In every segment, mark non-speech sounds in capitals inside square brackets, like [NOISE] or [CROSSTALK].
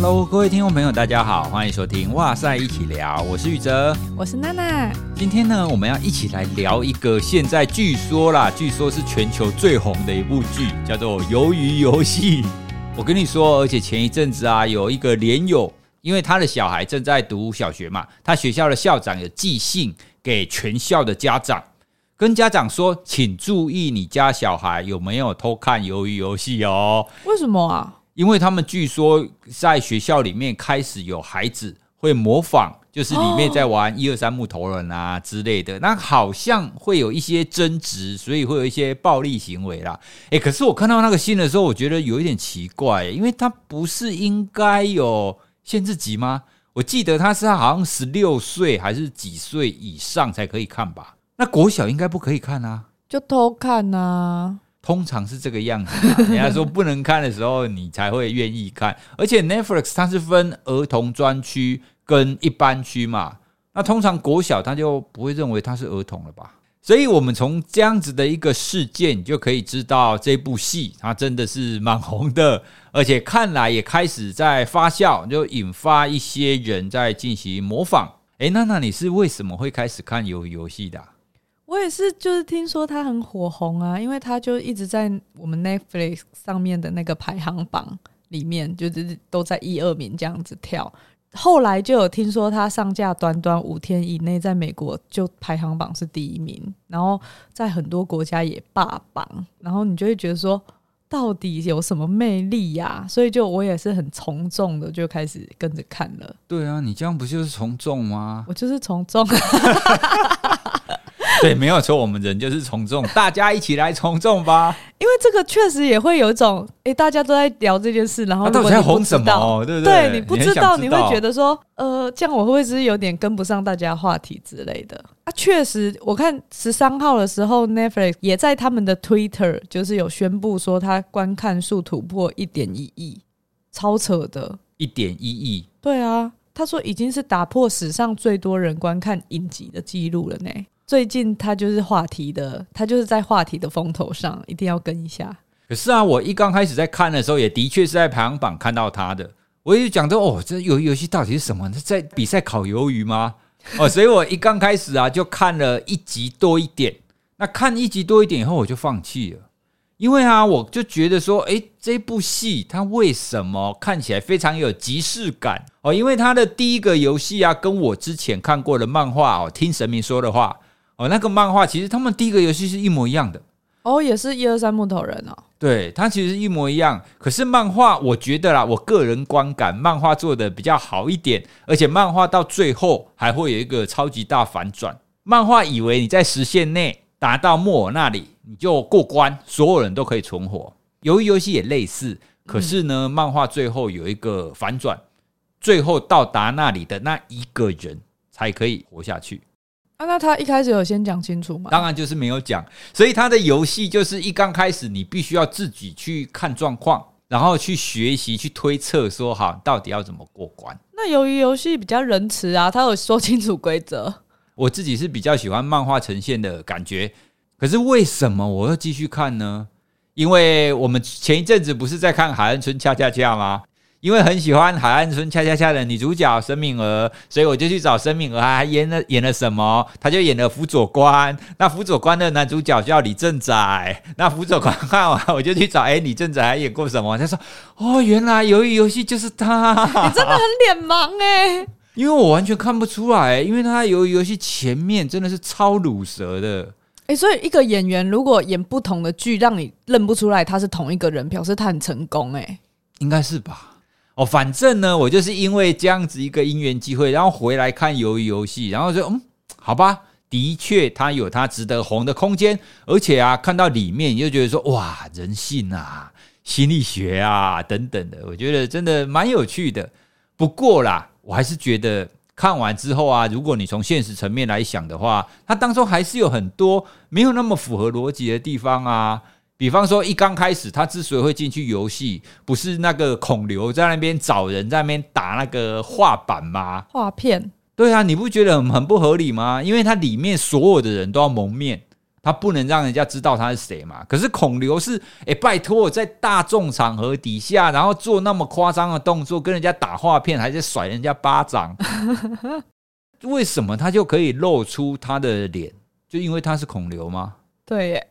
Hello，各位听众朋友，大家好，欢迎收听哇塞一起聊，我是宇哲，我是娜娜。今天呢，我们要一起来聊一个现在据说啦，据说是全球最红的一部剧，叫做《鱿鱼游戏》。我跟你说，而且前一阵子啊，有一个连友，因为他的小孩正在读小学嘛，他学校的校长有寄信给全校的家长，跟家长说，请注意你家小孩有没有偷看《鱿鱼游戏》哦。为什么啊？因为他们据说在学校里面开始有孩子会模仿，就是里面在玩一二三木头人啊之类的，那好像会有一些争执，所以会有一些暴力行为啦。诶，可是我看到那个信的时候，我觉得有一点奇怪，因为他不是应该有限制级吗？我记得他是好像十六岁还是几岁以上才可以看吧？那国小应该不可以看啊，就偷看啊。通常是这个样子，[LAUGHS] 人家说不能看的时候，你才会愿意看。而且 Netflix 它是分儿童专区跟一般区嘛，那通常国小他就不会认为它是儿童了吧？所以我们从这样子的一个事件，就可以知道这部戏它真的是蛮红的，而且看来也开始在发酵，就引发一些人在进行模仿。诶，娜娜，你是为什么会开始看鱿鱼游戏的？我也是，就是听说他很火红啊，因为他就一直在我们 Netflix 上面的那个排行榜里面，就是都在一二名这样子跳。后来就有听说他上架短短五天以内，在美国就排行榜是第一名，然后在很多国家也霸榜。然后你就会觉得说，到底有什么魅力呀？所以就我也是很从众的，就开始跟着看了。对啊，你这样不就是从众吗？我就是从众。[LAUGHS] [LAUGHS] 对，没有错，我们人就是从众，大家一起来从众吧。因为这个确实也会有一种，哎，大家都在聊这件事，然后到底在红什么？对不对？对，你不知道，你，知道你会觉得说，呃，这样我会不会是有点跟不上大家话题之类的？啊，确实，我看十三号的时候，Netflix 也在他们的 Twitter 就是有宣布说，他观看数突破一点一亿，超扯的，一点一亿。对啊，他说已经是打破史上最多人观看影集的记录了呢。最近他就是话题的，他就是在话题的风头上，一定要跟一下。可是啊，我一刚开始在看的时候，也的确是在排行榜看到他的。我就讲到哦，这鱿鱼游戏到底是什么？是在比赛烤鱿鱼吗？[LAUGHS] 哦，所以我一刚开始啊，就看了一集多一点。那看一集多一点以后，我就放弃了，因为啊，我就觉得说，诶，这部戏它为什么看起来非常有即视感？哦，因为它的第一个游戏啊，跟我之前看过的漫画哦，听神明说的话。哦，那个漫画其实他们第一个游戏是一模一样的哦，也是一二三木头人哦。对，它其实一模一样。可是漫画，我觉得啦，我个人观感，漫画做的比较好一点，而且漫画到最后还会有一个超级大反转。漫画以为你在时限内达到木偶那里，你就过关，所有人都可以存活。由于游戏也类似，可是呢，嗯、漫画最后有一个反转，最后到达那里的那一个人才可以活下去。啊，那他一开始有先讲清楚吗？当然就是没有讲，所以他的游戏就是一刚开始，你必须要自己去看状况，然后去学习、去推测，说好到底要怎么过关。那由于游戏比较仁慈啊，他有说清楚规则。我自己是比较喜欢漫画呈现的感觉，可是为什么我要继续看呢？因为我们前一阵子不是在看《海岸村恰恰恰》吗？因为很喜欢《海岸村恰恰恰》的女主角申敏儿，所以我就去找申敏儿，还演了演了什么？她就演了辅佐官。那辅佐官的男主角叫李正载。那辅佐官看完，我就去找，哎，李正载还演过什么？他说，哦，原来鱿鱼游戏就是他。你真的很脸盲哎！因为我完全看不出来，因为他鱿鱼游戏前面真的是超鲁蛇的。哎，所以一个演员如果演不同的剧，让你认不出来他是同一个人，表示他很成功。哎，应该是吧。哦，反正呢，我就是因为这样子一个因缘机会，然后回来看鱿鱼游戏，然后就，嗯，好吧，的确它有它值得红的空间，而且啊，看到里面你就觉得说，哇，人性啊，心理学啊等等的，我觉得真的蛮有趣的。不过啦，我还是觉得看完之后啊，如果你从现实层面来想的话，它当中还是有很多没有那么符合逻辑的地方啊。比方说，一刚开始他之所以会进去游戏，不是那个孔刘在那边找人，在那边打那个画板吗？画片。对啊，你不觉得很很不合理吗？因为他里面所有的人都要蒙面，他不能让人家知道他是谁嘛。可是孔刘是，哎，拜托我在大众场合底下，然后做那么夸张的动作，跟人家打画片，还在甩人家巴掌，[LAUGHS] 为什么他就可以露出他的脸？就因为他是孔刘吗？对耶，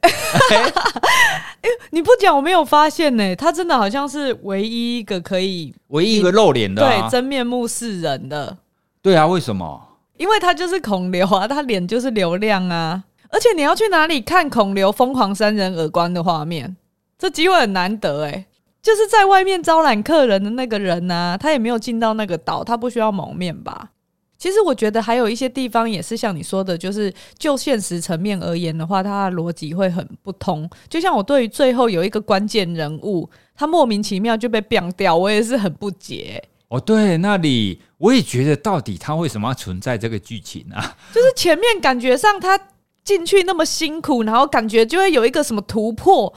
[LAUGHS] 你不讲我没有发现呢。他真的好像是唯一一个可以唯一一个露脸的、啊，对，真面目示人的。对啊，为什么？因为他就是孔刘啊，他脸就是流量啊。而且你要去哪里看孔刘疯狂扇人耳光的画面？这机会很难得哎。就是在外面招揽客人的那个人啊，他也没有进到那个岛，他不需要蒙面吧？其实我觉得还有一些地方也是像你说的，就是就现实层面而言的话，它的逻辑会很不通。就像我对于最后有一个关键人物，他莫名其妙就被毙掉，我也是很不解。哦，对，那里我也觉得到底他为什么要存在这个剧情啊？就是前面感觉上他进去那么辛苦，然后感觉就会有一个什么突破，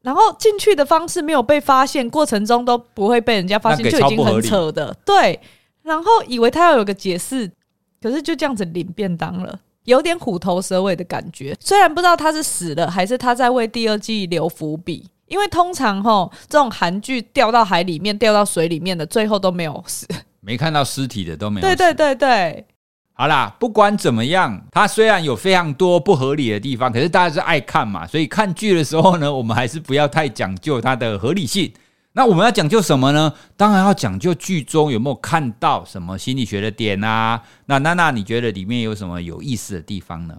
然后进去的方式没有被发现，过程中都不会被人家发现，就已经很扯的，对。然后以为他要有个解释，可是就这样子领便当了，有点虎头蛇尾的感觉。虽然不知道他是死了还是他在为第二季留伏笔，因为通常吼这种韩剧掉到海里面、掉到水里面的，最后都没有死，没看到尸体的都没有。对对对对，好啦，不管怎么样，它虽然有非常多不合理的地方，可是大家是爱看嘛，所以看剧的时候呢，我们还是不要太讲究它的合理性。那我们要讲究什么呢？当然要讲究剧中有没有看到什么心理学的点啊？那娜娜，你觉得里面有什么有意思的地方呢？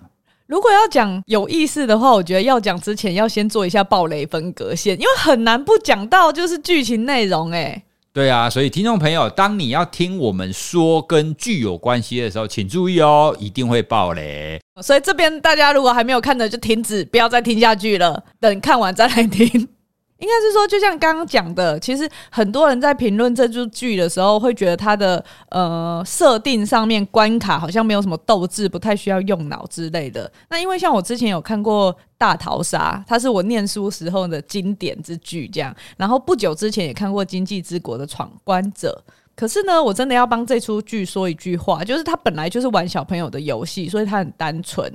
如果要讲有意思的话，我觉得要讲之前要先做一下暴雷分隔线，因为很难不讲到就是剧情内容。哎，对啊，所以听众朋友，当你要听我们说跟剧有关系的时候，请注意哦，一定会暴雷。所以这边大家如果还没有看的，就停止，不要再听下去了，等看完再来听。应该是说，就像刚刚讲的，其实很多人在评论这部剧的时候，会觉得它的呃设定上面关卡好像没有什么斗志，不太需要用脑之类的。那因为像我之前有看过《大逃杀》，它是我念书时候的经典之剧，这样。然后不久之前也看过《经济之国》的闯关者。可是呢，我真的要帮这出剧说一句话，就是它本来就是玩小朋友的游戏，所以它很单纯。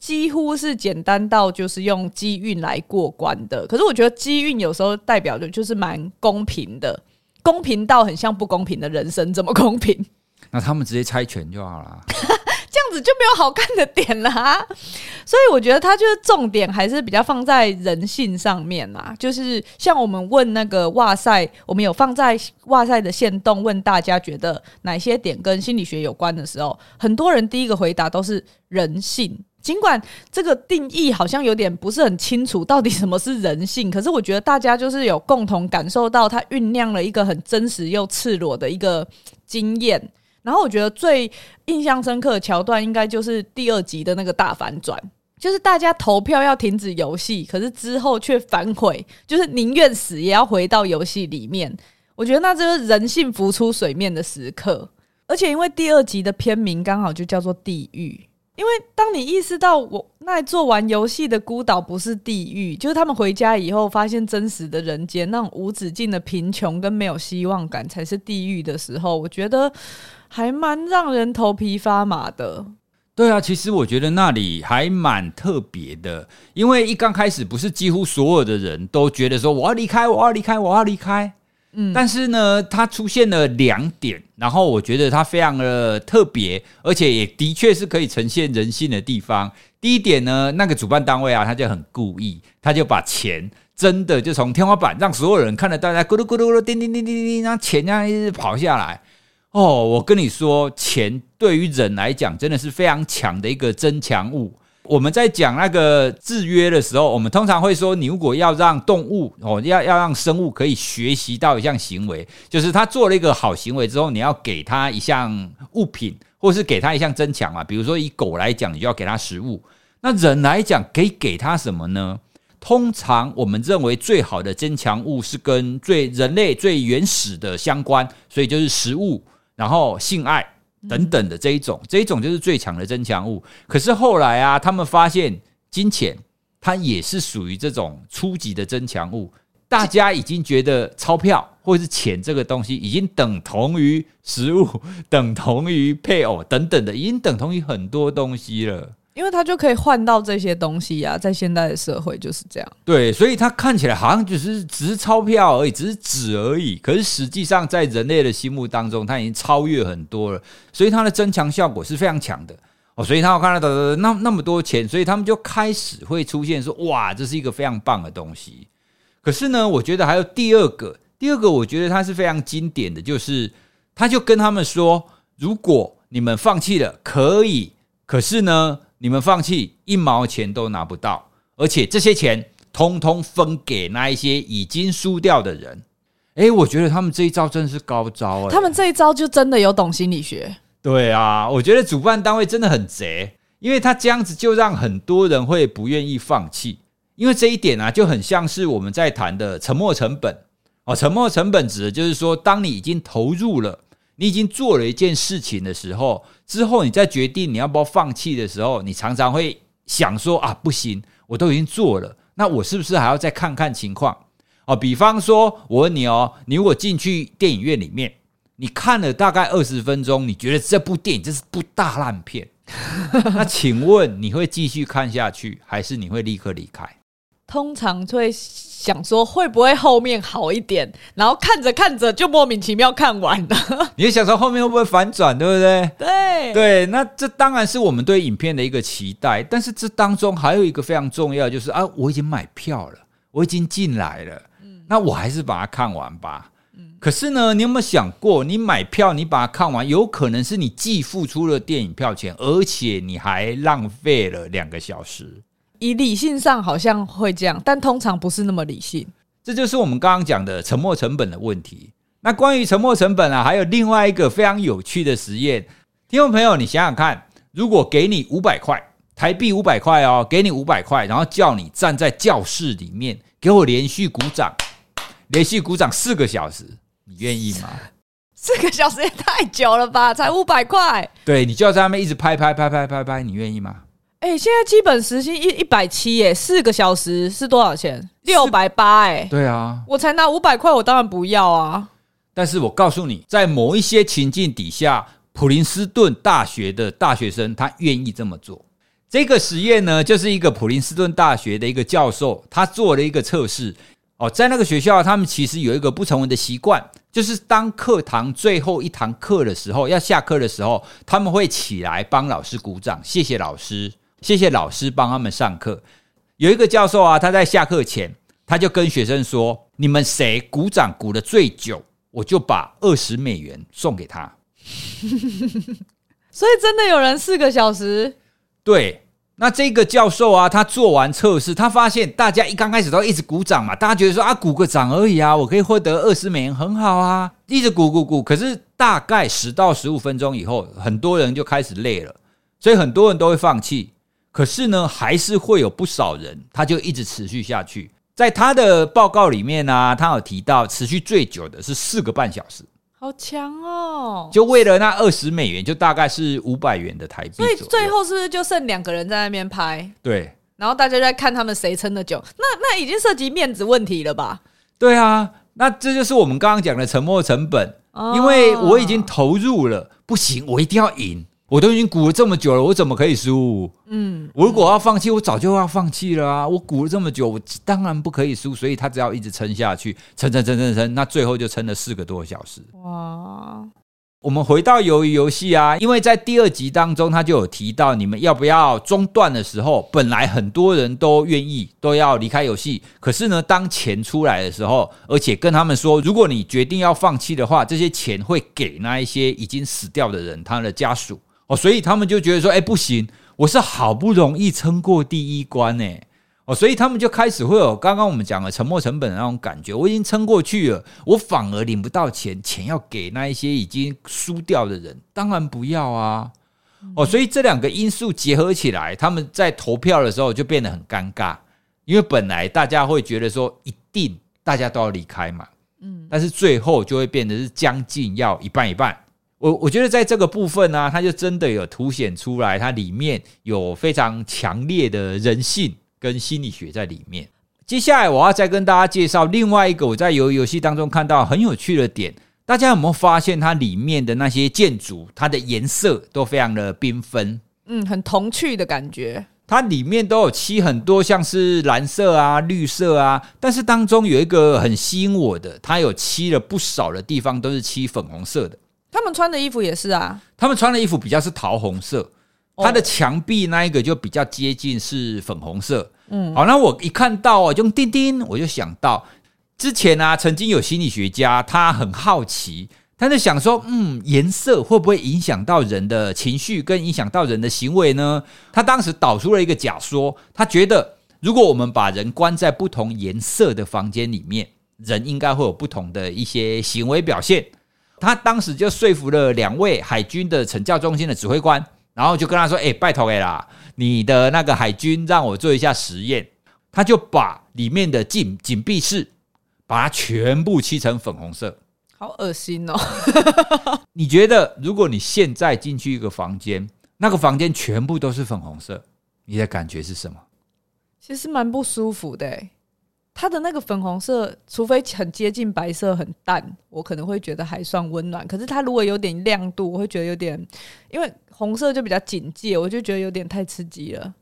几乎是简单到就是用机运来过关的，可是我觉得机运有时候代表的就是蛮公平的，公平到很像不公平的人生怎么公平。[LAUGHS] 那他们直接猜拳就好了，这样子就没有好看的点啦啊。[LAUGHS] 所以我觉得他就是重点还是比较放在人性上面啊，就是像我们问那个哇塞，我们有放在哇塞的线动问大家觉得哪些点跟心理学有关的时候，很多人第一个回答都是人性。尽管这个定义好像有点不是很清楚，到底什么是人性？可是我觉得大家就是有共同感受到，它酝酿了一个很真实又赤裸的一个经验。然后我觉得最印象深刻的桥段，应该就是第二集的那个大反转，就是大家投票要停止游戏，可是之后却反悔，就是宁愿死也要回到游戏里面。我觉得那就是人性浮出水面的时刻。而且因为第二集的片名刚好就叫做《地狱》。因为当你意识到我那做玩游戏的孤岛不是地狱，就是他们回家以后发现真实的人间那种无止境的贫穷跟没有希望感才是地狱的时候，我觉得还蛮让人头皮发麻的。对啊，其实我觉得那里还蛮特别的，因为一刚开始不是几乎所有的人都觉得说我要离开，我要离开，我要离开。但是呢，它出现了两点，然后我觉得它非常的特别，而且也的确是可以呈现人性的地方。第一点呢，那个主办单位啊，他就很故意，他就把钱真的就从天花板让所有人看得到，在咕噜咕噜咕噜叮叮叮叮叮，让钱这样一直跑下来。哦，我跟你说，钱对于人来讲真的是非常强的一个增强物。我们在讲那个制约的时候，我们通常会说，你如果要让动物哦，要要让生物可以学习到一项行为，就是他做了一个好行为之后，你要给他一项物品，或是给他一项增强嘛。比如说以狗来讲，你就要给他食物。那人来讲，可以给他什么呢？通常我们认为最好的增强物是跟最人类最原始的相关，所以就是食物，然后性爱。等等的这一种，这一种就是最强的增强物。可是后来啊，他们发现金钱它也是属于这种初级的增强物。大家已经觉得钞票或是钱这个东西已经等同于食物，等同于配偶等等的，已经等同于很多东西了。因为他就可以换到这些东西呀、啊，在现代的社会就是这样。对，所以他看起来好像就是只是钞票而已，只是纸而已。可是实际上，在人类的心目当中，它已经超越很多了。所以它的增强效果是非常强的哦。所以他看到的那那么多钱，所以他们就开始会出现说：“哇，这是一个非常棒的东西。”可是呢，我觉得还有第二个，第二个我觉得它是非常经典的，就是他就跟他们说：“如果你们放弃了，可以。可是呢？”你们放弃一毛钱都拿不到，而且这些钱通通分给那一些已经输掉的人。诶，我觉得他们这一招真的是高招诶，他们这一招就真的有懂心理学。对啊，我觉得主办单位真的很贼，因为他这样子就让很多人会不愿意放弃。因为这一点啊，就很像是我们在谈的沉没成本哦。沉没成本指的就是说，当你已经投入了。你已经做了一件事情的时候，之后你再决定你要不要放弃的时候，你常常会想说啊，不行，我都已经做了，那我是不是还要再看看情况？哦，比方说，我问你哦，你如果进去电影院里面，你看了大概二十分钟，你觉得这部电影这是部大烂片，那请问你会继续看下去，还是你会立刻离开？通常会想说会不会后面好一点，然后看着看着就莫名其妙看完了。[LAUGHS] 你也想说后面会不会反转，对不对？对对，那这当然是我们对影片的一个期待。但是这当中还有一个非常重要，就是啊，我已经买票了，我已经进来了，嗯，那我还是把它看完吧。嗯，可是呢，你有没有想过，你买票，你把它看完，有可能是你既付出了电影票钱，而且你还浪费了两个小时。以理性上好像会这样，但通常不是那么理性。这就是我们刚刚讲的沉没成本的问题。那关于沉没成本啊，还有另外一个非常有趣的实验。听众朋友，你想想看，如果给你五百块台币，五百块哦，给你五百块，然后叫你站在教室里面给我连续鼓掌，连续鼓掌四个小时，你愿意吗？四个小时也太久了吧，才五百块。对，你就要在那边一直拍拍拍拍拍拍，你愿意吗？哎、欸，现在基本时薪一一百七耶，四个小时是多少钱？六百八哎。对啊，我才拿五百块，我当然不要啊。但是我告诉你，在某一些情境底下，普林斯顿大学的大学生他愿意这么做。这个实验呢，就是一个普林斯顿大学的一个教授，他做了一个测试。哦，在那个学校，他们其实有一个不成文的习惯，就是当课堂最后一堂课的时候，要下课的时候，他们会起来帮老师鼓掌，谢谢老师。谢谢老师帮他们上课。有一个教授啊，他在下课前，他就跟学生说：“你们谁鼓掌鼓得最久，我就把二十美元送给他。[LAUGHS] ”所以真的有人四个小时？对。那这个教授啊，他做完测试，他发现大家一刚开始都一直鼓掌嘛，大家觉得说啊，鼓个掌而已啊，我可以获得二十美元，很好啊，一直鼓鼓鼓。可是大概十到十五分钟以后，很多人就开始累了，所以很多人都会放弃。可是呢，还是会有不少人，他就一直持续下去。在他的报告里面呢、啊，他有提到持续最久的是四个半小时，好强哦！就为了那二十美元，就大概是五百元的台币。所以最后是不是就剩两个人在那边拍？对，然后大家就在看他们谁撑的久。那那已经涉及面子问题了吧？对啊，那这就是我们刚刚讲的沉没成本，哦、因为我已经投入了，不行，我一定要赢。我都已经鼓了这么久了，我怎么可以输？嗯，我如果要放弃，我早就要放弃了啊！我鼓了这么久，我当然不可以输，所以他只要一直撑下去，撑撑撑撑撑，那最后就撑了四个多小时。哇！我们回到鱿鱼游戏啊，因为在第二集当中，他就有提到你们要不要中断的时候，本来很多人都愿意都要离开游戏，可是呢，当钱出来的时候，而且跟他们说，如果你决定要放弃的话，这些钱会给那一些已经死掉的人他的家属。哦，所以他们就觉得说，哎，不行，我是好不容易撑过第一关呢。哦，所以他们就开始会有刚刚我们讲的沉没成本的那种感觉，我已经撑过去了，我反而领不到钱，钱要给那一些已经输掉的人，当然不要啊。哦，所以这两个因素结合起来，他们在投票的时候就变得很尴尬，因为本来大家会觉得说，一定大家都要离开嘛，嗯，但是最后就会变得是将近要一半一半。我我觉得在这个部分呢、啊，它就真的有凸显出来，它里面有非常强烈的人性跟心理学在里面。接下来我要再跟大家介绍另外一个我在游游戏当中看到很有趣的点，大家有没有发现它里面的那些建筑，它的颜色都非常的缤纷？嗯，很童趣的感觉。它里面都有漆很多，像是蓝色啊、绿色啊，但是当中有一个很吸引我的，它有漆了不少的地方都是漆粉红色的。他们穿的衣服也是啊，他们穿的衣服比较是桃红色，它的墙壁那一个就比较接近是粉红色。嗯，好，那我一看到啊，用钉钉，我就想到之前啊，曾经有心理学家他很好奇。他就想说，嗯，颜色会不会影响到人的情绪，跟影响到人的行为呢？他当时导出了一个假说，他觉得如果我们把人关在不同颜色的房间里面，人应该会有不同的一些行为表现。他当时就说服了两位海军的惩教中心的指挥官，然后就跟他说：“哎，拜托给啦，你的那个海军让我做一下实验。”他就把里面的禁禁闭室，把它全部漆成粉红色。好恶心哦！你觉得，如果你现在进去一个房间，那个房间全部都是粉红色，你的感觉是什么？其实蛮不舒服的。它的那个粉红色，除非很接近白色、很淡，我可能会觉得还算温暖。可是它如果有点亮度，我会觉得有点，因为红色就比较警戒，我就觉得有点太刺激了。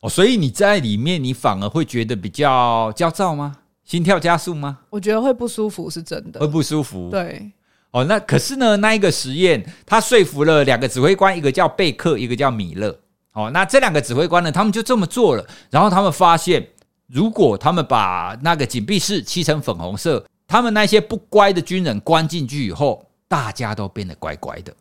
哦，所以你在里面，你反而会觉得比较焦躁吗？心跳加速吗？我觉得会不舒服，是真的。会不舒服。对。哦，那可是呢，那一个实验，他说服了两个指挥官，一个叫贝克，一个叫米勒。哦，那这两个指挥官呢，他们就这么做了。然后他们发现，如果他们把那个紧闭室漆成粉红色，他们那些不乖的军人关进去以后，大家都变得乖乖的。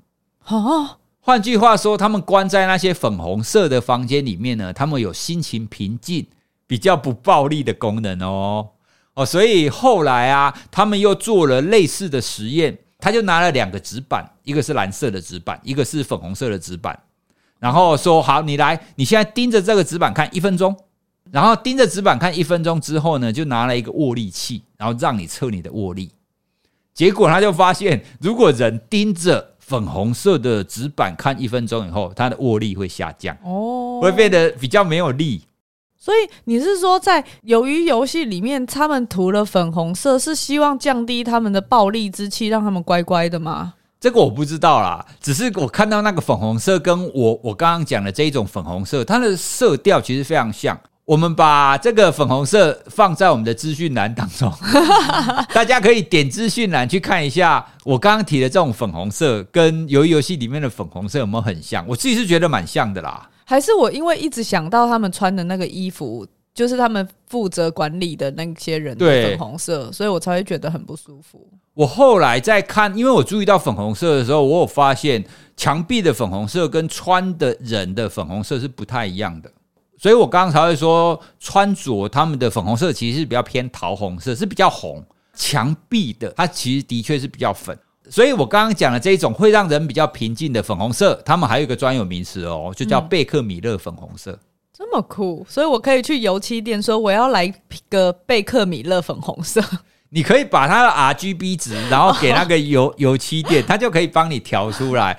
哦。换句话说，他们关在那些粉红色的房间里面呢，他们有心情平静、比较不暴力的功能哦。哦，所以后来啊，他们又做了类似的实验，他就拿了两个纸板，一个是蓝色的纸板，一个是粉红色的纸板，然后说：“好，你来，你现在盯着这个纸板看一分钟，然后盯着纸板看一分钟之后呢，就拿了一个握力器，然后让你测你的握力。结果他就发现，如果人盯着粉红色的纸板看一分钟以后，他的握力会下降，哦，会变得比较没有力。”所以你是说，在鱿鱼游戏里面，他们涂了粉红色，是希望降低他们的暴力之气，让他们乖乖的吗？这个我不知道啦，只是我看到那个粉红色，跟我我刚刚讲的这一种粉红色，它的色调其实非常像。我们把这个粉红色放在我们的资讯栏当中，[LAUGHS] 大家可以点资讯栏去看一下。我刚刚提的这种粉红色，跟鱿鱼游戏里面的粉红色有没有很像？我自己是觉得蛮像的啦。还是我因为一直想到他们穿的那个衣服，就是他们负责管理的那些人的粉红色，所以我才会觉得很不舒服。我后来在看，因为我注意到粉红色的时候，我有发现墙壁的粉红色跟穿的人的粉红色是不太一样的，所以我刚刚才会说穿着他们的粉红色其实是比较偏桃红色，是比较红。墙壁的它其实的确是比较粉。所以我刚刚讲的这一种会让人比较平静的粉红色，他们还有一个专有名词哦，就叫贝克米勒粉红色。嗯，这么酷，所以我可以去油漆店说我要来个贝克米勒粉红色。你可以把它的 RGB 值，然后给那个油 [LAUGHS] 油漆店，它就可以帮你调出来。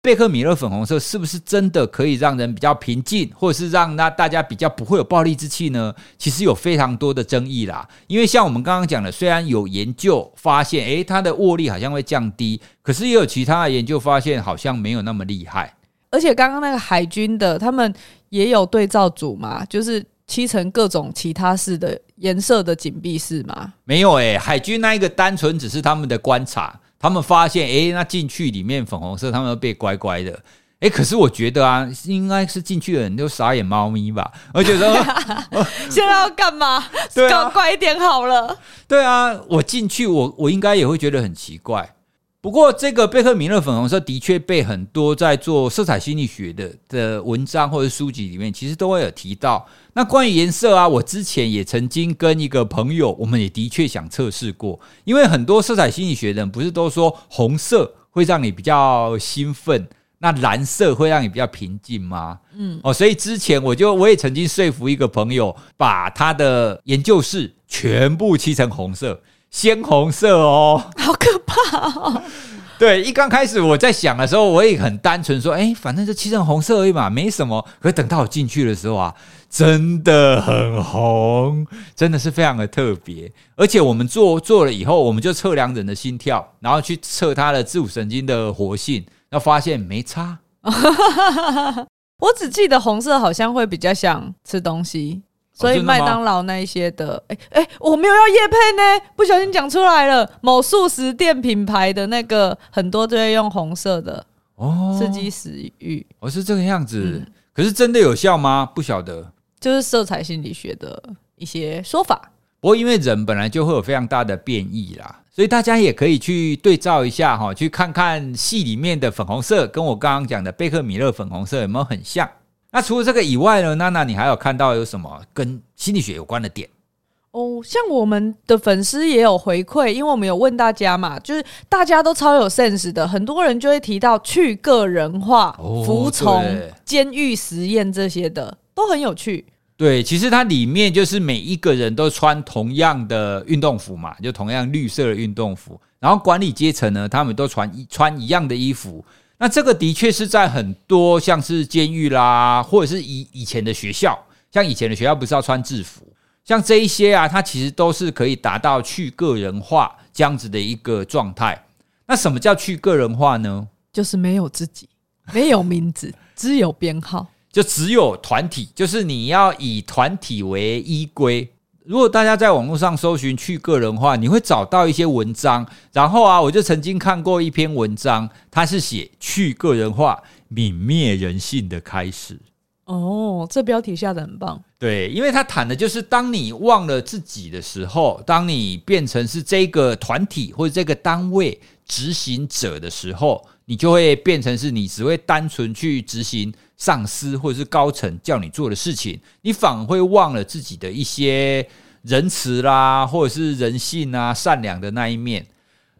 贝克米勒粉红色是不是真的可以让人比较平静，或者是让那大家比较不会有暴力之气呢？其实有非常多的争议啦。因为像我们刚刚讲的，虽然有研究发现，诶，它的握力好像会降低，可是也有其他的研究发现，好像没有那么厉害。而且刚刚那个海军的，他们也有对照组嘛，就是漆成各种其他式的颜色的紧闭式嘛。没有诶，海军那一个单纯只是他们的观察。他们发现，诶，那进去里面粉红色，他们都被乖乖的。哎，可是我觉得啊，应该是进去的人都傻眼猫咪吧？我觉得 [LAUGHS] 现在要干嘛？对啊，乖一点好了。对啊，我进去，我我应该也会觉得很奇怪。不过，这个贝克米勒粉红色的确被很多在做色彩心理学的的文章或者书籍里面，其实都会有提到。那关于颜色啊，我之前也曾经跟一个朋友，我们也的确想测试过。因为很多色彩心理学的人不是都说红色会让你比较兴奋，那蓝色会让你比较平静吗？嗯，哦，所以之前我就我也曾经说服一个朋友，把他的研究室全部漆成红色。鲜红色哦，好可怕哦！对，一刚开始我在想的时候，我也很单纯说，哎，反正就漆成红色而已嘛，没什么。可是等到我进去的时候啊，真的很红，真的是非常的特别。而且我们做做了以后，我们就测量人的心跳，然后去测他的自主神经的活性，要发现没差。[LAUGHS] 我只记得红色好像会比较像吃东西，所以麦当劳那一些的，哎哎、我没有要叶配呢，不小心讲出来了。某素食店品牌的那个很多都会用红色的哦，刺激食欲。哦，是这个样子，嗯、可是真的有效吗？不晓得，就是色彩心理学的一些说法。不过因为人本来就会有非常大的变异啦。所以大家也可以去对照一下哈，去看看戏里面的粉红色跟我刚刚讲的贝克米勒粉红色有没有很像。那除了这个以外呢，娜娜你还有看到有什么跟心理学有关的点？哦，像我们的粉丝也有回馈，因为我们有问大家嘛，就是大家都超有 sense 的，很多人就会提到去个人化、服从、监狱实验这些的，都很有趣。对，其实它里面就是每一个人都穿同样的运动服嘛，就同样绿色的运动服。然后管理阶层呢，他们都穿一穿一样的衣服。那这个的确是在很多像是监狱啦，或者是以以前的学校，像以前的学校不是要穿制服，像这一些啊，它其实都是可以达到去个人化这样子的一个状态。那什么叫去个人化呢？就是没有自己，没有名字，只有编号。就只有团体，就是你要以团体为依归。如果大家在网络上搜寻去个人化，你会找到一些文章。然后啊，我就曾经看过一篇文章，它是写去个人化泯灭人性的开始。哦，这标题下的很棒。对，因为他谈的就是当你忘了自己的时候，当你变成是这个团体或者这个单位执行者的时候，你就会变成是你只会单纯去执行。上司或者是高层叫你做的事情，你反而会忘了自己的一些仁慈啦，或者是人性啊、善良的那一面。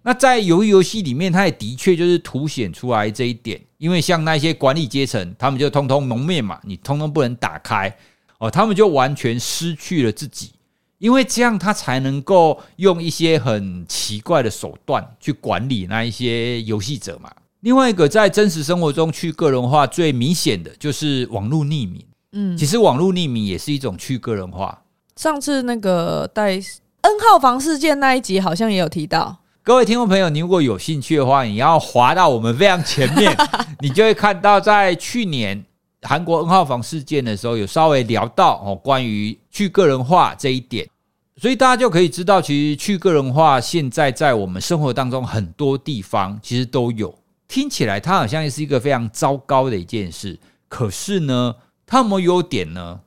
那在鱿鱼游戏里面，它也的确就是凸显出来这一点。因为像那些管理阶层，他们就通通蒙面嘛，你通通不能打开哦，他们就完全失去了自己。因为这样，他才能够用一些很奇怪的手段去管理那一些游戏者嘛。另外一个在真实生活中去个人化最明显的就是网络匿名。嗯，其实网络匿名也是一种去个人化。上次那个带 N 号房事件那一集好像也有提到。各位听众朋友，你如果有兴趣的话，你要滑到我们非常前面，[LAUGHS] 你就会看到在去年韩国 N 号房事件的时候，有稍微聊到哦关于去个人化这一点，所以大家就可以知道，其实去个人化现在在我们生活当中很多地方其实都有。听起来它好像是一个非常糟糕的一件事，可是呢，它有没有优点呢？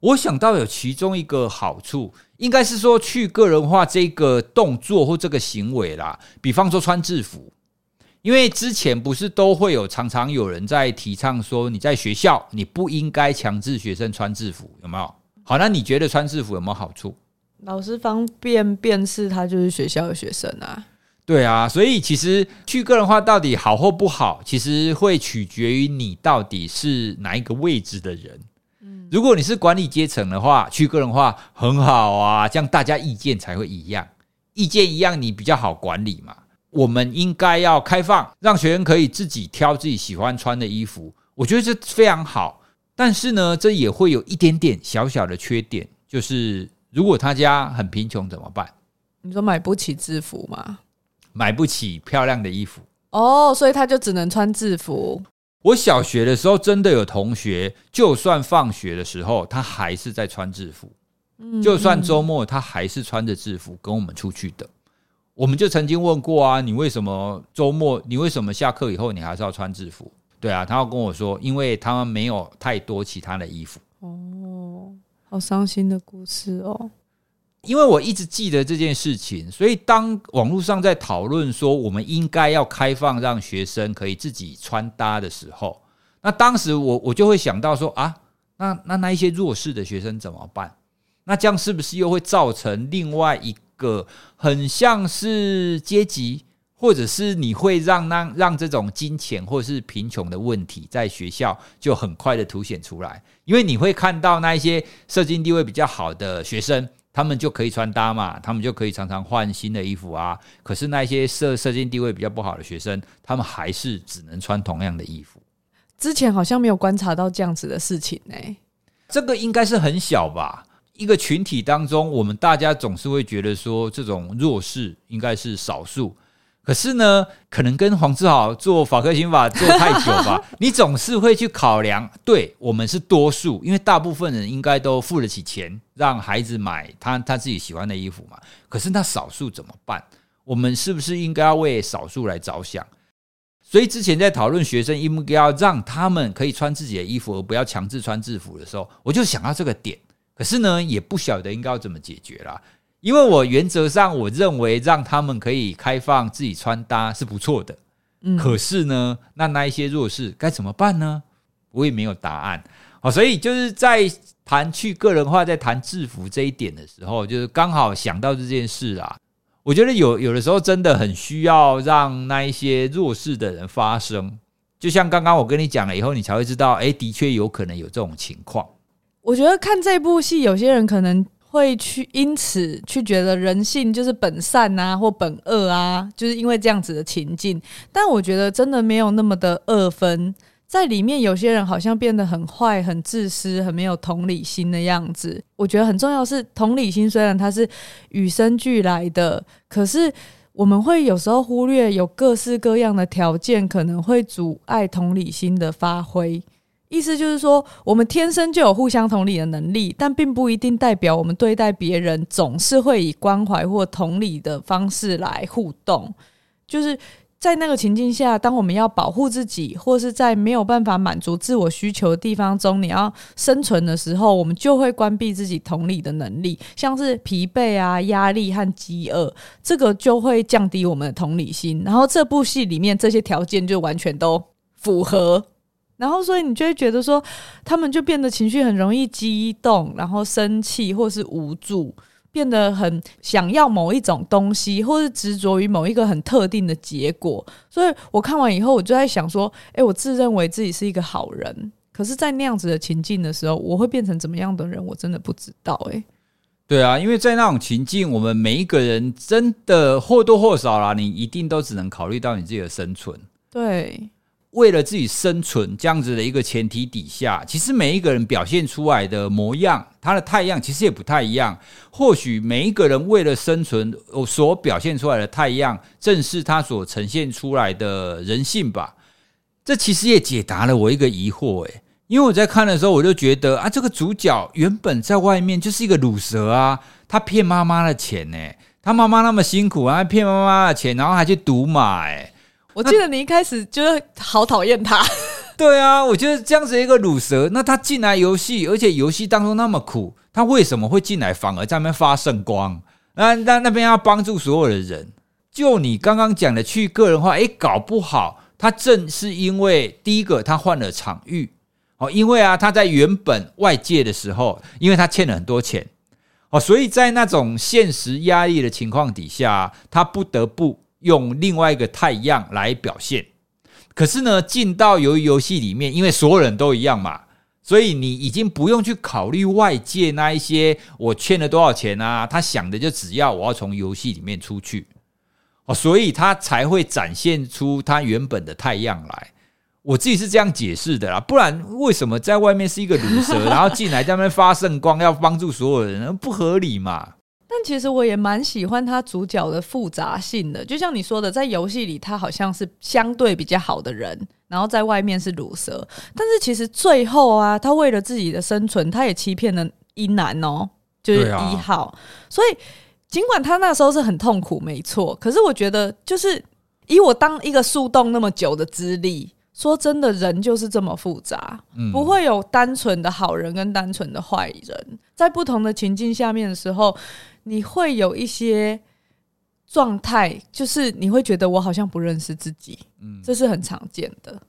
我想到有其中一个好处，应该是说去个人化这个动作或这个行为啦。比方说穿制服，因为之前不是都会有常常有人在提倡说，你在学校你不应该强制学生穿制服，有没有？好，那你觉得穿制服有没有好处？老师方便辨识他就是学校的学生啊。对啊，所以其实去个人化到底好或不好，其实会取决于你到底是哪一个位置的人。嗯，如果你是管理阶层的话，去个人化很好啊，这样大家意见才会一样，意见一样你比较好管理嘛。我们应该要开放，让学员可以自己挑自己喜欢穿的衣服，我觉得这非常好。但是呢，这也会有一点点小小的缺点，就是如果他家很贫穷怎么办？你说买不起制服吗？买不起漂亮的衣服哦，所以他就只能穿制服。我小学的时候真的有同学，就算放学的时候，他还是在穿制服。嗯，就算周末，他还是穿着制服跟我们出去的。我们就曾经问过啊，你为什么周末？你为什么下课以后你还是要穿制服？对啊，他要跟我说，因为他们没有太多其他的衣服。哦，好伤心的故事哦。因为我一直记得这件事情，所以当网络上在讨论说我们应该要开放让学生可以自己穿搭的时候，那当时我我就会想到说啊，那那那一些弱势的学生怎么办？那这样是不是又会造成另外一个很像是阶级，或者是你会让让让这种金钱或者是贫穷的问题在学校就很快的凸显出来？因为你会看到那一些社经地位比较好的学生。他们就可以穿搭嘛，他们就可以常常换新的衣服啊。可是那些社社经地位比较不好的学生，他们还是只能穿同样的衣服。之前好像没有观察到这样子的事情呢。这个应该是很小吧？一个群体当中，我们大家总是会觉得说，这种弱势应该是少数。可是呢，可能跟黄志豪做法克刑法做太久吧，[LAUGHS] 你总是会去考量，对我们是多数，因为大部分人应该都付得起钱让孩子买他他自己喜欢的衣服嘛。可是那少数怎么办？我们是不是应该要为少数来着想？所以之前在讨论学生应不应该要让他们可以穿自己的衣服，而不要强制穿制服的时候，我就想到这个点。可是呢，也不晓得应该要怎么解决啦。因为我原则上我认为让他们可以开放自己穿搭是不错的，嗯，可是呢，那那一些弱势该怎么办呢？我也没有答案。好，所以就是在谈去个人化，在谈制服这一点的时候，就是刚好想到这件事啊。我觉得有有的时候真的很需要让那一些弱势的人发声，就像刚刚我跟你讲了以后，你才会知道，哎，的确有可能有这种情况。我觉得看这部戏，有些人可能。会去因此去觉得人性就是本善啊，或本恶啊，就是因为这样子的情境。但我觉得真的没有那么的二分，在里面有些人好像变得很坏、很自私、很没有同理心的样子。我觉得很重要是同理心，虽然它是与生俱来的，可是我们会有时候忽略有各式各样的条件可能会阻碍同理心的发挥。意思就是说，我们天生就有互相同理的能力，但并不一定代表我们对待别人总是会以关怀或同理的方式来互动。就是在那个情境下，当我们要保护自己，或是在没有办法满足自我需求的地方中，你要生存的时候，我们就会关闭自己同理的能力，像是疲惫啊、压力和饥饿，这个就会降低我们的同理心。然后这部戏里面这些条件就完全都符合。然后，所以你就会觉得说，他们就变得情绪很容易激动，然后生气或是无助，变得很想要某一种东西，或是执着于某一个很特定的结果。所以我看完以后，我就在想说，诶，我自认为自己是一个好人，可是，在那样子的情境的时候，我会变成怎么样的人？我真的不知道。诶，对啊，因为在那种情境，我们每一个人真的或多或少啦，你一定都只能考虑到你自己的生存。对。为了自己生存这样子的一个前提底下，其实每一个人表现出来的模样，他的太阳其实也不太一样。或许每一个人为了生存，我所表现出来的太阳，正是他所呈现出来的人性吧。这其实也解答了我一个疑惑，诶，因为我在看的时候，我就觉得啊，这个主角原本在外面就是一个鲁蛇啊，他骗妈妈的钱呢，他妈妈那么辛苦啊，骗妈妈的钱，然后还去赌马，诶。我记得你一开始就是好讨厌他，[LAUGHS] 对啊，我觉得这样子一个乳蛇，那他进来游戏，而且游戏当中那么苦，他为什么会进来反而在那边发圣光？那那那边要帮助所有的人，就你刚刚讲的去个人化，诶，搞不好他正是因为第一个他换了场域哦，因为啊他在原本外界的时候，因为他欠了很多钱哦，所以在那种现实压力的情况底下，他不得不。用另外一个太阳来表现，可是呢，进到鱿鱼游戏里面，因为所有人都一样嘛，所以你已经不用去考虑外界那一些我欠了多少钱啊，他想的就只要我要从游戏里面出去哦，所以他才会展现出他原本的太阳来。我自己是这样解释的啦，不然为什么在外面是一个鲁蛇，然后进来在那边发圣光，要帮助所有人，不合理嘛？但其实我也蛮喜欢他主角的复杂性的，就像你说的，在游戏里他好像是相对比较好的人，然后在外面是鲁蛇。但是其实最后啊，他为了自己的生存，他也欺骗了一男哦，就是一号。啊、所以尽管他那时候是很痛苦，没错，可是我觉得，就是以我当一个树洞那么久的资历，说真的，人就是这么复杂，嗯、不会有单纯的好人跟单纯的坏人，在不同的情境下面的时候。你会有一些状态，就是你会觉得我好像不认识自己，嗯，这是很常见的。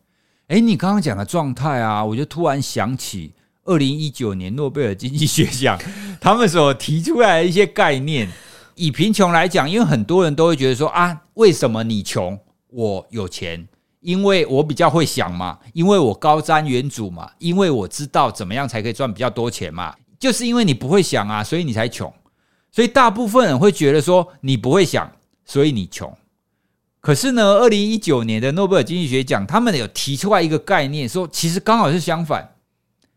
哎，你刚刚讲的状态啊，我就突然想起二零一九年诺贝尔经济学奖，他们所提出来的一些概念。以贫穷来讲，因为很多人都会觉得说啊，为什么你穷，我有钱？因为我比较会想嘛，因为我高瞻远瞩嘛，因为我知道怎么样才可以赚比较多钱嘛。就是因为你不会想啊，所以你才穷。所以大部分人会觉得说你不会想，所以你穷。可是呢，二零一九年的诺贝尔经济学奖，他们有提出来一个概念，说其实刚好是相反。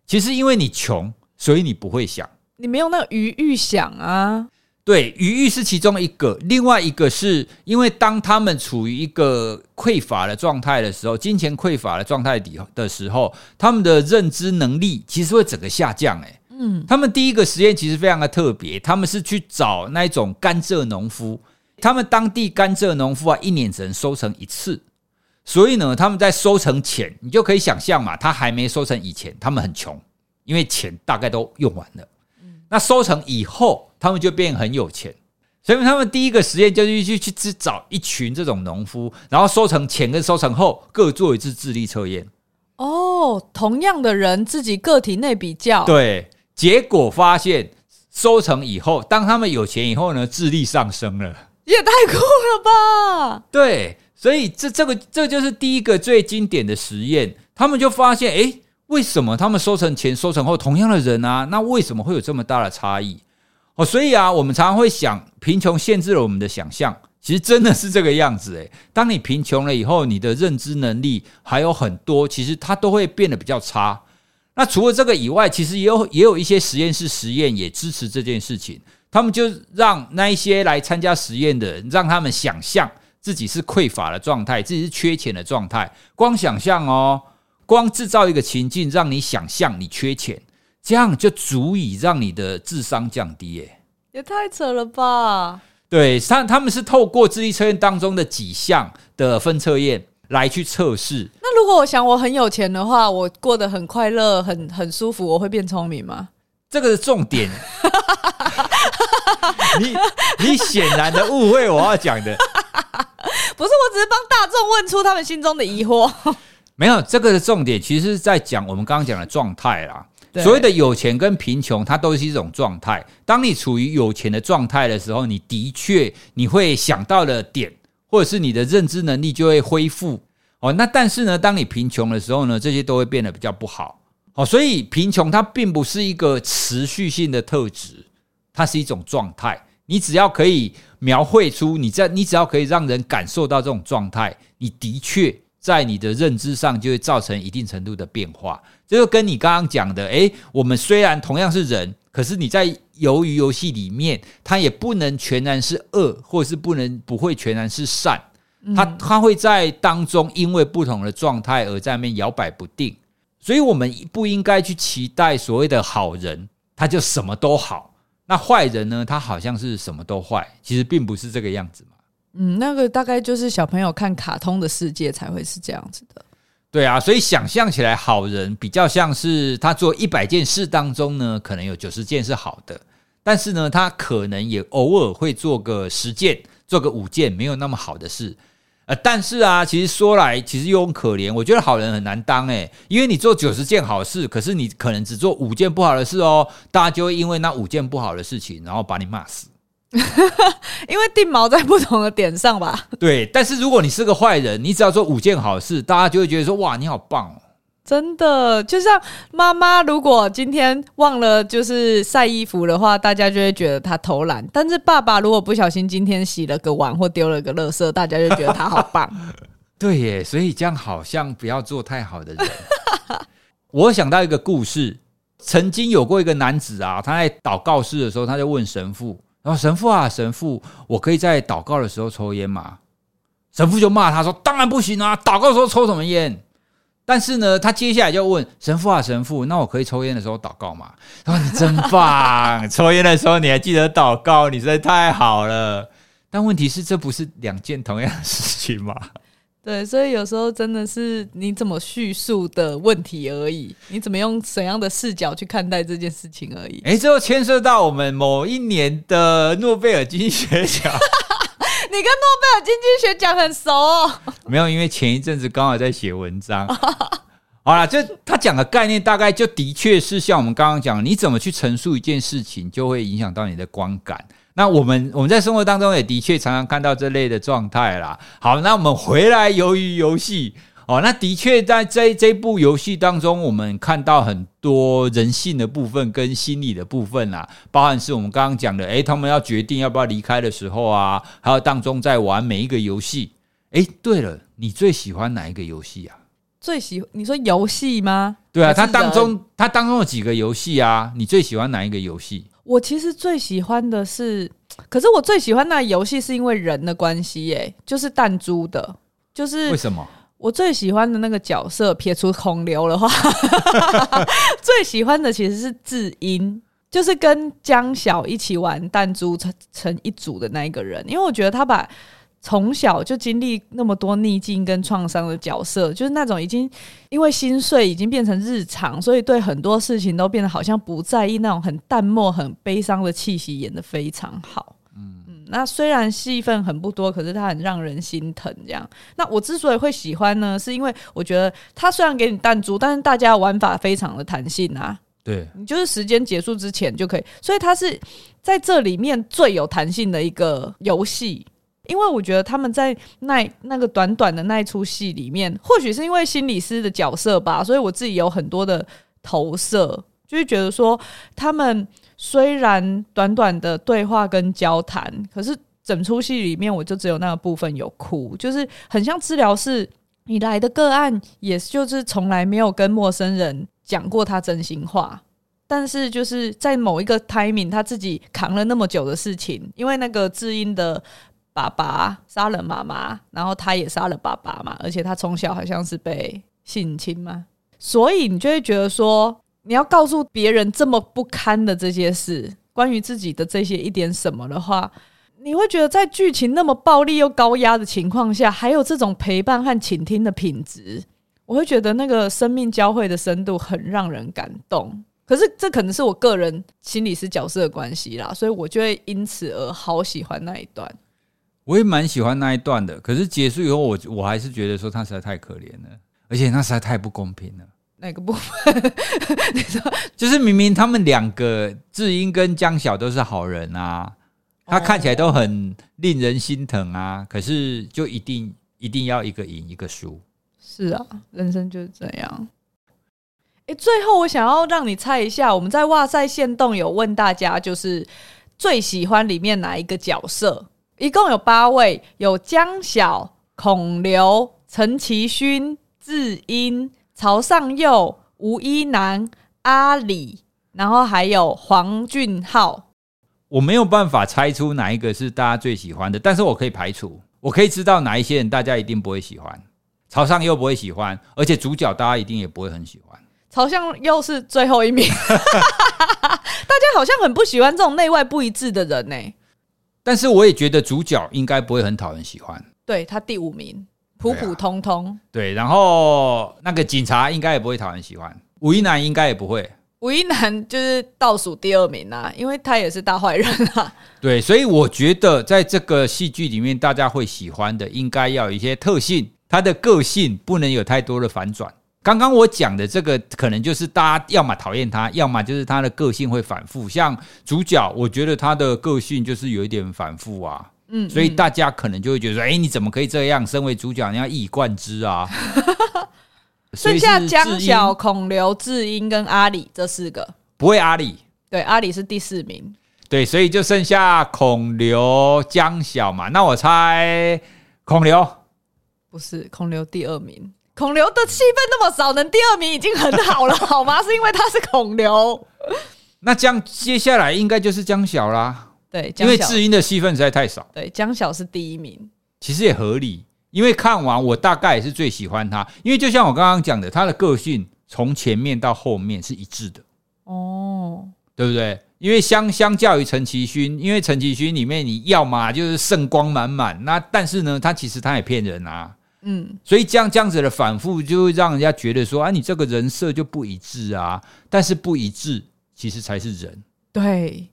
其实因为你穷，所以你不会想，你没有那个余欲想啊。对，余欲是其中一个，另外一个是因为当他们处于一个匮乏的状态的时候，金钱匮乏的状态底的时候，他们的认知能力其实会整个下降。诶，嗯，他们第一个实验其实非常的特别，他们是去找那种甘蔗农夫，他们当地甘蔗农夫啊，一年只能收成一次，所以呢，他们在收成前，你就可以想象嘛，他还没收成以前，他们很穷，因为钱大概都用完了。那收成以后，他们就变很有钱，所以他们第一个实验就是去去去找一群这种农夫，然后收成前跟收成后各做一次智力测验。哦，同样的人自己个体内比较，对，结果发现收成以后，当他们有钱以后呢，智力上升了，也太酷了吧？对，所以这这个这就是第一个最经典的实验，他们就发现，诶。为什么他们收成前、收成后同样的人啊？那为什么会有这么大的差异？哦，所以啊，我们常常会想，贫穷限制了我们的想象。其实真的是这个样子诶。当你贫穷了以后，你的认知能力还有很多，其实它都会变得比较差。那除了这个以外，其实也有也有一些实验室实验也支持这件事情。他们就让那一些来参加实验的人，让他们想象自己是匮乏的状态，自己是缺钱的状态，光想象哦。光制造一个情境，让你想象你缺钱，这样就足以让你的智商降低。耶，也太扯了吧！对，他他们是透过智力测验当中的几项的分测验来去测试。那如果我想我很有钱的话，我过得很快乐、很很舒服，我会变聪明吗？这个是重点。[LAUGHS] 你你显然的误会我要讲的，[LAUGHS] 不是，我只是帮大众问出他们心中的疑惑。[LAUGHS] 没有，这个的重点其实是在讲我们刚刚讲的状态啦。所谓的有钱跟贫穷，它都是一种状态。当你处于有钱的状态的时候，你的确你会想到的点，或者是你的认知能力就会恢复哦。那但是呢，当你贫穷的时候呢，这些都会变得比较不好哦。所以贫穷它并不是一个持续性的特质，它是一种状态。你只要可以描绘出你在，你只要可以让人感受到这种状态，你的确。在你的认知上就会造成一定程度的变化，这就跟你刚刚讲的，诶，我们虽然同样是人，可是你在鱿鱼游戏里面，它也不能全然是恶，或者是不能不会全然是善，它它会在当中因为不同的状态而在那边摇摆不定，所以我们不应该去期待所谓的好人，他就什么都好，那坏人呢，他好像是什么都坏，其实并不是这个样子嘛。嗯，那个大概就是小朋友看卡通的世界才会是这样子的。对啊，所以想象起来，好人比较像是他做一百件事当中呢，可能有九十件是好的，但是呢，他可能也偶尔会做个十件，做个五件没有那么好的事。呃，但是啊，其实说来，其实又很可怜。我觉得好人很难当诶，因为你做九十件好事，可是你可能只做五件不好的事哦，大家就会因为那五件不好的事情，然后把你骂死。[LAUGHS] 因为定锚在不同的点上吧。[LAUGHS] 对，但是如果你是个坏人，你只要做五件好事，大家就会觉得说：“哇，你好棒哦！”真的，就像妈妈如果今天忘了就是晒衣服的话，大家就会觉得他偷懒；但是爸爸如果不小心今天洗了个碗或丢了个垃圾，大家就觉得他好棒。[LAUGHS] 对耶，所以这样好像不要做太好的人。我想到一个故事，曾经有过一个男子啊，他在祷告室的时候，他就问神父。然后神父啊，神父，我可以在祷告的时候抽烟吗？神父就骂他说：“当然不行啊，祷告的时候抽什么烟？”但是呢，他接下来就问神父啊，神父，那我可以抽烟的时候祷告吗？他说：“你真棒，[LAUGHS] 抽烟的时候你还记得祷告，你实在太好了。”但问题是，这不是两件同样的事情吗？对，所以有时候真的是你怎么叙述的问题而已，你怎么用怎样的视角去看待这件事情而已。哎，这又牵涉到我们某一年的诺贝尔经济学奖。[LAUGHS] 你跟诺贝尔经济学奖很熟哦？没有，因为前一阵子刚好在写文章。[LAUGHS] 好了，就他讲的概念大概就的确是像我们刚刚讲，你怎么去陈述一件事情，就会影响到你的观感。那我们我们在生活当中也的确常常看到这类的状态啦。好，那我们回来由于游戏哦，那的确在这这部游戏当中，我们看到很多人性的部分跟心理的部分啦，包含是我们刚刚讲的，诶，他们要决定要不要离开的时候啊，还有当中在玩每一个游戏。诶，对了，你最喜欢哪一个游戏啊？最喜你说游戏吗？对啊，它当中它当中有几个游戏啊？你最喜欢哪一个游戏？我其实最喜欢的是，可是我最喜欢那游戏是因为人的关系，耶，就是弹珠的，就是为什么？我最喜欢的那个角色，撇除孔刘的话，[LAUGHS] 最喜欢的其实是智英，就是跟江晓一起玩弹珠成成一组的那一个人，因为我觉得他把从小就经历那么多逆境跟创伤的角色，就是那种已经因为心碎已经变成日常，所以对很多事情都变得好像不在意，那种很淡漠、很悲伤的气息演得非常好。嗯嗯那虽然戏份很不多，可是它很让人心疼。这样，那我之所以会喜欢呢，是因为我觉得他虽然给你弹珠，但是大家玩法非常的弹性啊。对，你就是时间结束之前就可以，所以它是在这里面最有弹性的一个游戏。因为我觉得他们在那那个短短的那一出戏里面，或许是因为心理师的角色吧，所以我自己有很多的投射，就是觉得说他们。虽然短短的对话跟交谈，可是整出戏里面我就只有那个部分有哭，就是很像治疗室你来的个案，也就是从来没有跟陌生人讲过他真心话，但是就是在某一个 timing，他自己扛了那么久的事情，因为那个智英的爸爸杀了妈妈，然后他也杀了爸爸嘛，而且他从小好像是被性侵嘛，所以你就会觉得说。你要告诉别人这么不堪的这些事，关于自己的这些一点什么的话，你会觉得在剧情那么暴力又高压的情况下，还有这种陪伴和倾听的品质，我会觉得那个生命交汇的深度很让人感动。可是这可能是我个人心理师角色的关系啦，所以我就会因此而好喜欢那一段。我也蛮喜欢那一段的，可是结束以后，我我还是觉得说他实在太可怜了，而且那实在太不公平了。哪个部分？你 [LAUGHS] 说就是明明他们两个智英跟江晓都是好人啊，他看起来都很令人心疼啊，可是就一定一定要一个赢一个输。是啊，人生就是这样。哎，最后我想要让你猜一下，我们在哇塞限动有问大家，就是最喜欢里面哪一个角色？一共有八位，有江晓、孔刘、陈其勋、智英。曹尚佑、吴一男、阿里，然后还有黄俊浩。我没有办法猜出哪一个是大家最喜欢的，但是我可以排除，我可以知道哪一些人大家一定不会喜欢。曹尚佑不会喜欢，而且主角大家一定也不会很喜欢。曹尚佑是最后一名，[LAUGHS] 大家好像很不喜欢这种内外不一致的人呢。但是我也觉得主角应该不会很讨人喜欢。对，他第五名。普普通通，对，啊，对，然后那个警察应该也不会讨人喜欢，吴一男应该也不会，吴一男就是倒数第二名啊，因为他也是大坏人啊。对，所以我觉得在这个戏剧里面，大家会喜欢的应该要有一些特性，他的个性不能有太多的反转。刚刚我讲的这个，可能就是大家要么讨厌他，要么就是他的个性会反复。像主角，我觉得他的个性就是有一点反复啊。嗯，所以大家可能就会觉得说，哎、欸，你怎么可以这样？身为主角，你要一以贯之啊！[LAUGHS] 剩下江晓、孔刘、智英跟阿里这四个，不会阿里，对，阿里是第四名，对，所以就剩下孔刘、江晓嘛。那我猜孔刘不是孔刘第二名，孔刘的戏份那么少，能第二名已经很好了，好吗？[LAUGHS] 是因为他是孔刘。那这样接下来应该就是江晓啦。对，因为智英的戏份实在太少。对，江晓是第一名，其实也合理。因为看完我大概也是最喜欢他，因为就像我刚刚讲的，他的个性从前面到后面是一致的。哦，对不对？因为相相较于陈其勋，因为陈其勋里面你要嘛就是圣光满满，那但是呢，他其实他也骗人啊。嗯，所以这样这样子的反复，就会让人家觉得说啊，你这个人设就不一致啊。但是不一致，其实才是人。对。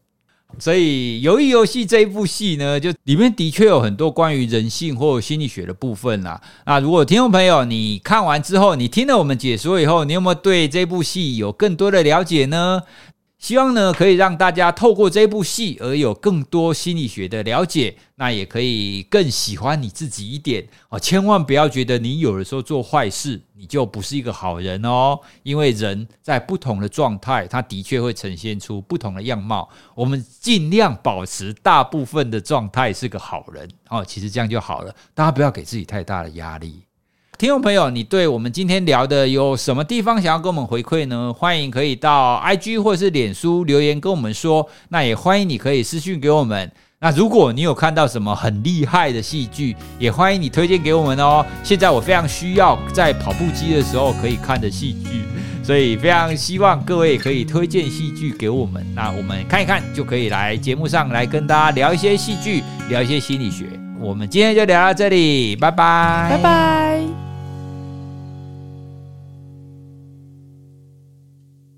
所以，鱿鱼游戏这一部戏呢，就里面的确有很多关于人性或心理学的部分啦。那如果听众朋友你看完之后，你听了我们解说以后，你有没有对这部戏有更多的了解呢？希望呢，可以让大家透过这部戏而有更多心理学的了解，那也可以更喜欢你自己一点哦。千万不要觉得你有的时候做坏事，你就不是一个好人哦。因为人在不同的状态，他的确会呈现出不同的样貌。我们尽量保持大部分的状态是个好人哦。其实这样就好了，大家不要给自己太大的压力。听众朋友，你对我们今天聊的有什么地方想要跟我们回馈呢？欢迎可以到 IG 或是脸书留言跟我们说。那也欢迎你可以私讯给我们。那如果你有看到什么很厉害的戏剧，也欢迎你推荐给我们哦。现在我非常需要在跑步机的时候可以看的戏剧，所以非常希望各位可以推荐戏剧给我们。那我们看一看，就可以来节目上来跟大家聊一些戏剧，聊一些心理学。我们今天就聊到这里，拜拜，拜拜。